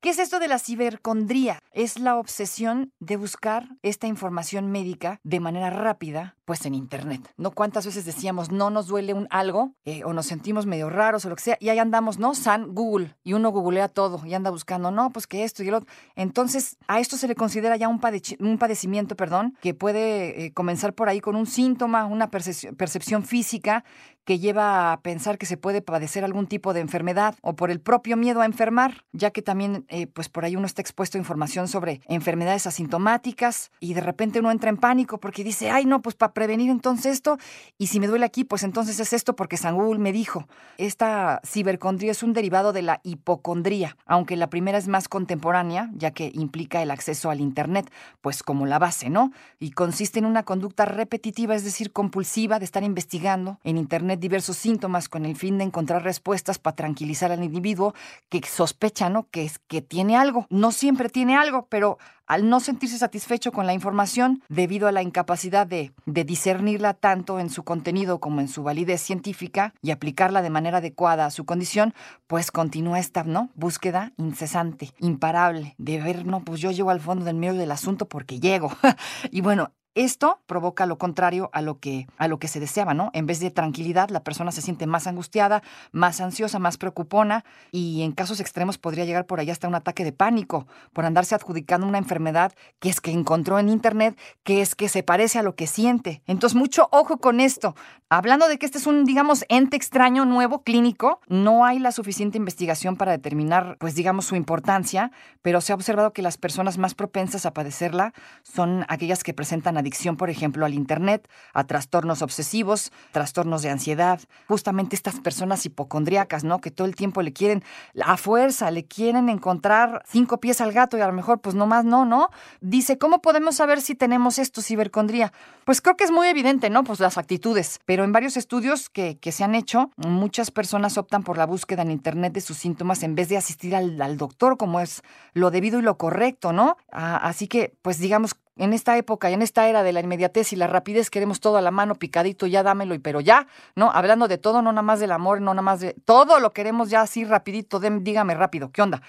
¿Qué es esto de la cibercondría? Es la obsesión de buscar esta información médica de manera rápida, pues en Internet. ¿No? ¿Cuántas veces decíamos no nos duele un algo eh, o nos sentimos medio raros o lo que sea? Y ahí andamos, ¿no? San Google. Y uno googlea todo y anda buscando, no, pues que esto y el otro. Entonces, a esto se le considera ya un, un padecimiento, perdón, que puede eh, comenzar por ahí con un síntoma, una percepción física que lleva a pensar que se puede padecer algún tipo de enfermedad o por el propio miedo a enfermar, ya que también eh, pues por ahí uno está expuesto a información sobre enfermedades asintomáticas y de repente uno entra en pánico porque dice, ay no, pues para prevenir entonces esto y si me duele aquí, pues entonces es esto porque Sangul me dijo. Esta cibercondría es un derivado de la hipocondría, aunque la primera es más contemporánea, ya que implica el acceso al Internet, pues como la base, ¿no? Y consiste en una conducta repetitiva, es decir, compulsiva de estar investigando en Internet diversos síntomas con el fin de encontrar respuestas para tranquilizar al individuo que sospecha, ¿no? Que, es, que tiene algo. No siempre tiene algo, pero al no sentirse satisfecho con la información debido a la incapacidad de, de, discernirla tanto en su contenido como en su validez científica y aplicarla de manera adecuada a su condición, pues continúa esta ¿no? búsqueda incesante, imparable, de ver, no, pues yo llego al fondo del medio del asunto porque llego. y bueno, esto provoca lo contrario a lo que a lo que se deseaba, ¿no? En vez de tranquilidad, la persona se siente más angustiada, más ansiosa, más preocupona y en casos extremos podría llegar por ahí hasta un ataque de pánico por andarse adjudicando una enfermedad que es que encontró en internet, que es que se parece a lo que siente. Entonces, mucho ojo con esto. Hablando de que este es un, digamos, ente extraño nuevo clínico, no hay la suficiente investigación para determinar, pues digamos, su importancia, pero se ha observado que las personas más propensas a padecerla son aquellas que presentan adicción, por ejemplo, al Internet, a trastornos obsesivos, trastornos de ansiedad, justamente estas personas hipocondríacas, ¿no? Que todo el tiempo le quieren, a fuerza, le quieren encontrar cinco pies al gato y a lo mejor, pues nomás no, ¿no? Dice, ¿cómo podemos saber si tenemos esto, cibercondría? Pues creo que es muy evidente, ¿no? Pues las actitudes, pero en varios estudios que, que se han hecho, muchas personas optan por la búsqueda en Internet de sus síntomas en vez de asistir al, al doctor como es lo debido y lo correcto, ¿no? Ah, así que, pues digamos, en esta época y en esta era de la inmediatez y la rapidez queremos todo a la mano, picadito, ya dámelo, y pero ya, ¿no? Hablando de todo, no nada más del amor, no nada más de todo lo queremos ya así rapidito, dígame rápido, ¿qué onda?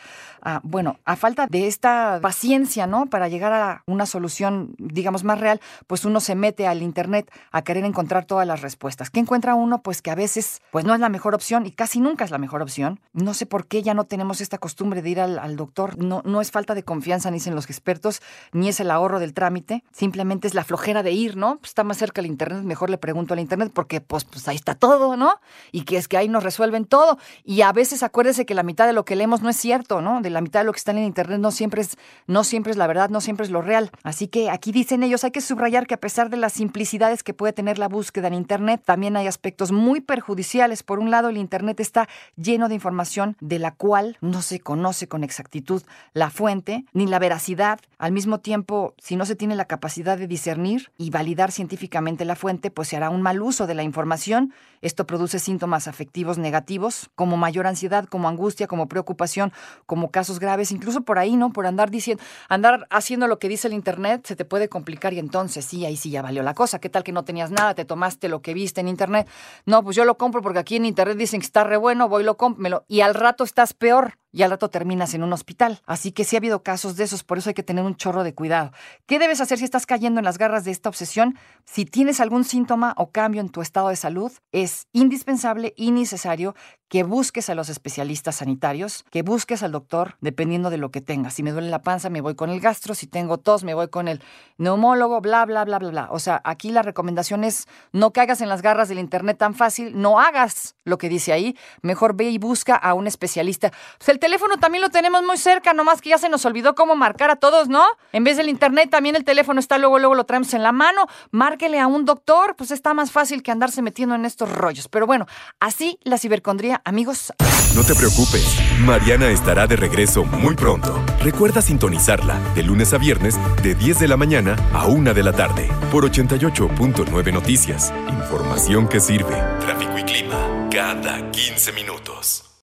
Ah, bueno, a falta de esta paciencia, ¿no? Para llegar a una solución, digamos, más real, pues uno se mete al internet a querer encontrar todas las respuestas. ¿Qué encuentra uno? Pues que a veces, pues no es la mejor opción y casi nunca es la mejor opción. No sé por qué ya no tenemos esta costumbre de ir al, doctor. No, no es falta de confianza, ni dicen los expertos, ni es el ahorro del trámite, simplemente es la flojera de ir, ¿no? Pues está más cerca el internet, mejor le pregunto al internet porque pues, pues ahí está todo, ¿no? Y que es que ahí nos resuelven todo. Y a veces acuérdese que la mitad de lo que leemos no es cierto, ¿no? De la mitad de lo que está en el internet no siempre es, no siempre es la verdad, no siempre es lo real. Así que aquí dicen ellos, hay que subrayar que a pesar de las simplicidades que puede tener la búsqueda en internet, también hay aspectos muy perjudiciales. Por un lado, el internet está lleno de información de la cual no se conoce con exactitud la fuente ni la veracidad. Al mismo tiempo, si no se tiene la capacidad de discernir y validar científicamente la fuente, pues se hará un mal uso de la información. Esto produce síntomas afectivos negativos, como mayor ansiedad, como angustia, como preocupación, como casos graves, incluso por ahí, ¿no? Por andar diciendo, andar haciendo lo que dice el internet, se te puede complicar y entonces sí, ahí sí ya valió la cosa. ¿Qué tal que no tenías nada? Te tomaste lo que viste en internet. No, pues yo lo compro porque aquí en internet dicen que está re bueno, voy lo compro, y al rato estás peor y al rato terminas en un hospital. Así que sí ha habido casos de esos, por eso hay que tener un chorro de cuidado. ¿Qué debes hacer si estás cayendo en las garras de esta obsesión? Si tienes algún síntoma o cambio en tu estado de salud, es indispensable y necesario que busques a los especialistas sanitarios, que busques al doctor, dependiendo de lo que tengas. Si me duele la panza, me voy con el gastro, si tengo tos, me voy con el neumólogo, bla, bla, bla, bla, bla. O sea, aquí la recomendación es no caigas en las garras del Internet tan fácil, no hagas lo que dice ahí, mejor ve y busca a un especialista. Pues el teléfono también lo tenemos muy cerca, nomás que ya se nos olvidó cómo marcar a todos, ¿no? En vez del Internet, también el teléfono está luego, luego lo traemos en la mano, márquele a un doctor, pues está más fácil que andarse metiendo en estos rollos. Pero bueno, así la cibercondría amigos. No te preocupes, Mariana estará de regreso muy pronto. Recuerda sintonizarla de lunes a viernes de 10 de la mañana a 1 de la tarde por 88.9 Noticias. Información que sirve. Tráfico y clima cada 15 minutos.